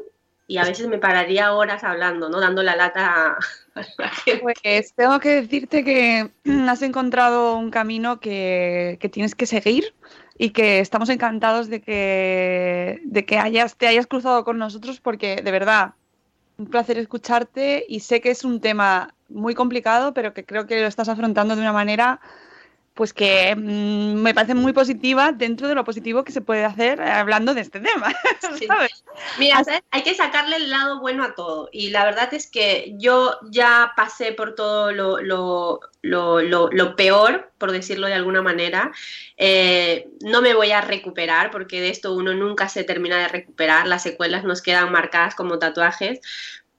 y a veces me pararía horas hablando, ¿no? Dando la lata. Pues tengo que decirte que has encontrado un camino que, tienes que seguir y que estamos encantados de que, de que te hayas cruzado con nosotros porque de verdad, un placer escucharte y sé que es un tema muy complicado, pero que creo que lo estás afrontando de una manera pues que mm, me parece muy positiva dentro de lo positivo que se puede hacer hablando de este tema. Mira, hay que sacarle el lado bueno a todo. Y la verdad es que yo ya pasé por todo lo, lo, lo, lo peor, por decirlo de alguna manera. Eh, no me voy a recuperar porque de esto uno nunca se termina de recuperar. Las secuelas nos quedan marcadas como tatuajes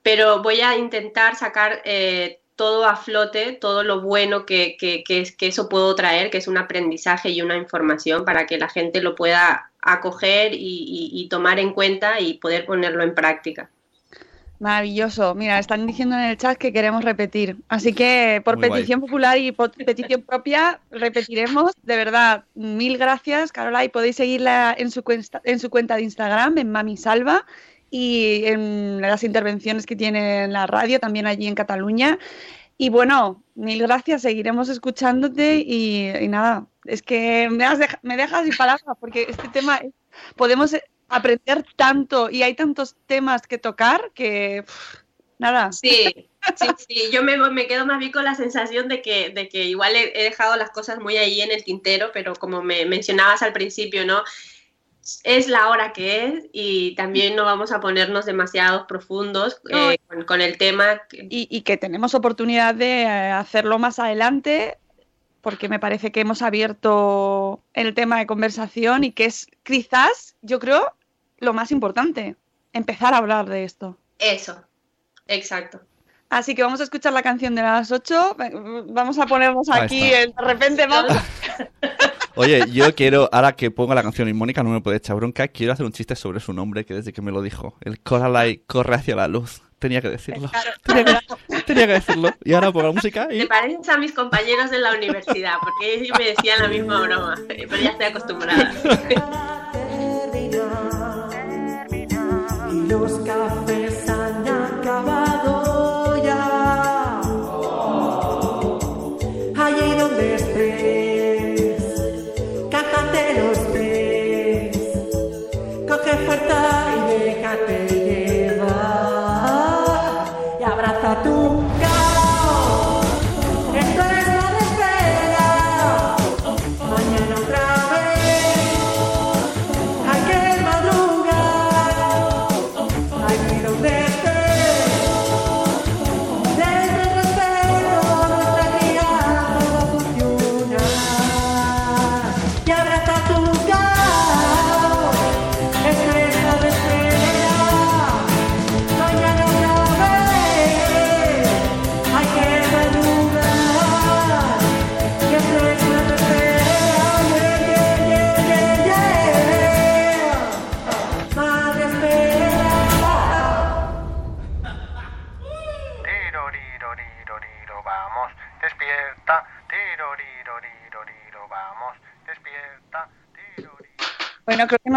pero voy a intentar sacar eh, todo a flote, todo lo bueno que, que, que, eso puedo traer, que es un aprendizaje y una información para que la gente lo pueda acoger y, tomar en cuenta y poder ponerlo en práctica. Maravilloso. Mira, están diciendo en el chat que queremos repetir. Así que por petición popular y por petición propia repetiremos. De verdad, mil gracias, Carola. Y podéis seguirla en su, cuenta, en su cuenta de Instagram, en Mami Salva y en las intervenciones que tiene en la radio, también allí en Cataluña. Y bueno, mil gracias, seguiremos escuchándote y, nada, es que me, me dejas sin palabras porque este tema podemos aprender tanto y hay tantos temas que tocar que nada. Sí, sí, sí, yo me, me, quedo más bien con la sensación de que, de que igual he, he dejado las cosas muy ahí en el tintero, pero como me mencionabas al principio, ¿no? Es la hora que es y también no vamos a ponernos demasiado profundos eh, con, el tema. Y, que tenemos oportunidad de eh, hacerlo más adelante porque me parece que hemos abierto el tema de conversación y que es quizás, yo creo, lo más importante, empezar a hablar de esto. Eso, exacto. Así que vamos a escuchar la canción de las 8. Vamos a ponernos aquí, de repente vamos. Oye, yo quiero, ahora que pongo la canción y Mónica no me puede echar bronca, quiero hacer un chiste sobre su nombre, que desde que me lo dijo, el Coraline corre hacia la luz. Tenía que decirlo. Tenía, que, decirlo. Y ahora pongo la música y... Te pareces a mis compañeros de la universidad, porque ellos me decían la misma broma, pero ya estoy acostumbrada. los cafés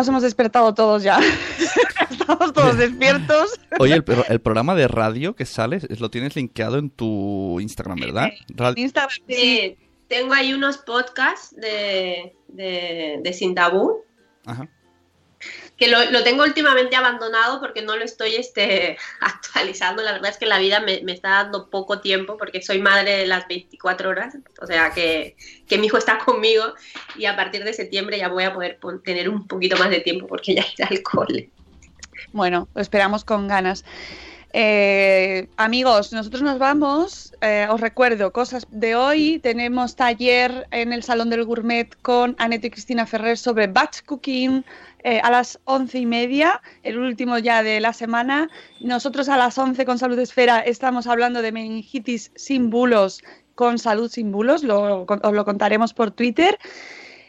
nos hemos despertado todos ya. Estamos todos despiertos. Oye, el, el, programa de radio que sale, lo tienes linkeado en tu Instagram, ¿verdad? Instagram, sí. Tengo ahí unos podcasts de, de, de Sin Tabú. Ajá que lo, tengo últimamente abandonado porque no lo estoy este, actualizando. La verdad es que la vida me, está dando poco tiempo porque soy madre de las 24 horas, o sea que, que, mi hijo está conmigo y a partir de septiembre ya voy a poder tener un poquito más de tiempo porque ya irá al cole. Bueno, lo esperamos con ganas. Eh, amigos, nosotros nos vamos. Eh, os recuerdo, cosas de hoy. Tenemos taller en el Salón del Gourmet con Aneto y Cristina Ferrer sobre batch cooking eh, a las once y media, el último ya de la semana. Nosotros a las once con Salud Esfera estamos hablando de meningitis sin bulos con Salud sin bulos. Lo, os lo contaremos por Twitter.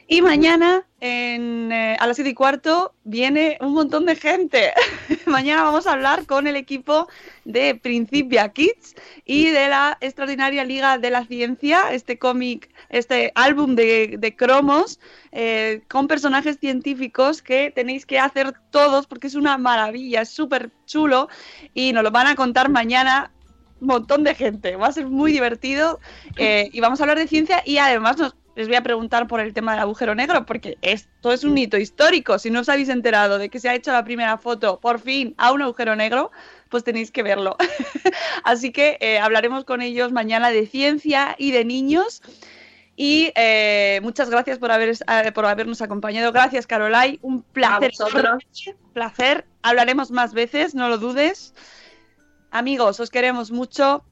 Y mañana eh, a las 7 y cuarto viene un montón de gente. mañana vamos a hablar con el equipo de Principia Kids y de la extraordinaria Liga de la Ciencia, este cómic, este álbum de, cromos eh, con personajes científicos que tenéis que hacer todos porque es una maravilla, es súper chulo y nos lo van a contar mañana un montón de gente. Va a ser muy divertido eh, y vamos a hablar de ciencia y además nos les voy a preguntar por el tema del agujero negro, porque esto es un hito histórico. Si no os habéis enterado de que se ha hecho la primera foto, por fin, a un agujero negro, pues tenéis que verlo. Así que eh, hablaremos con ellos mañana de ciencia y de niños. Y eh, muchas gracias por, haber, eh, por habernos acompañado. Gracias, Carolai. Un placer. Placer. Hablaremos más veces, no lo dudes. Amigos, os queremos mucho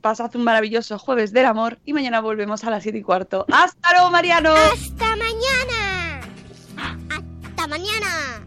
pasad un maravilloso jueves del amor y mañana volvemos a las 7 y cuarto. ¡Hasta luego, Mariano! ¡Hasta mañana! ¡Hasta mañana!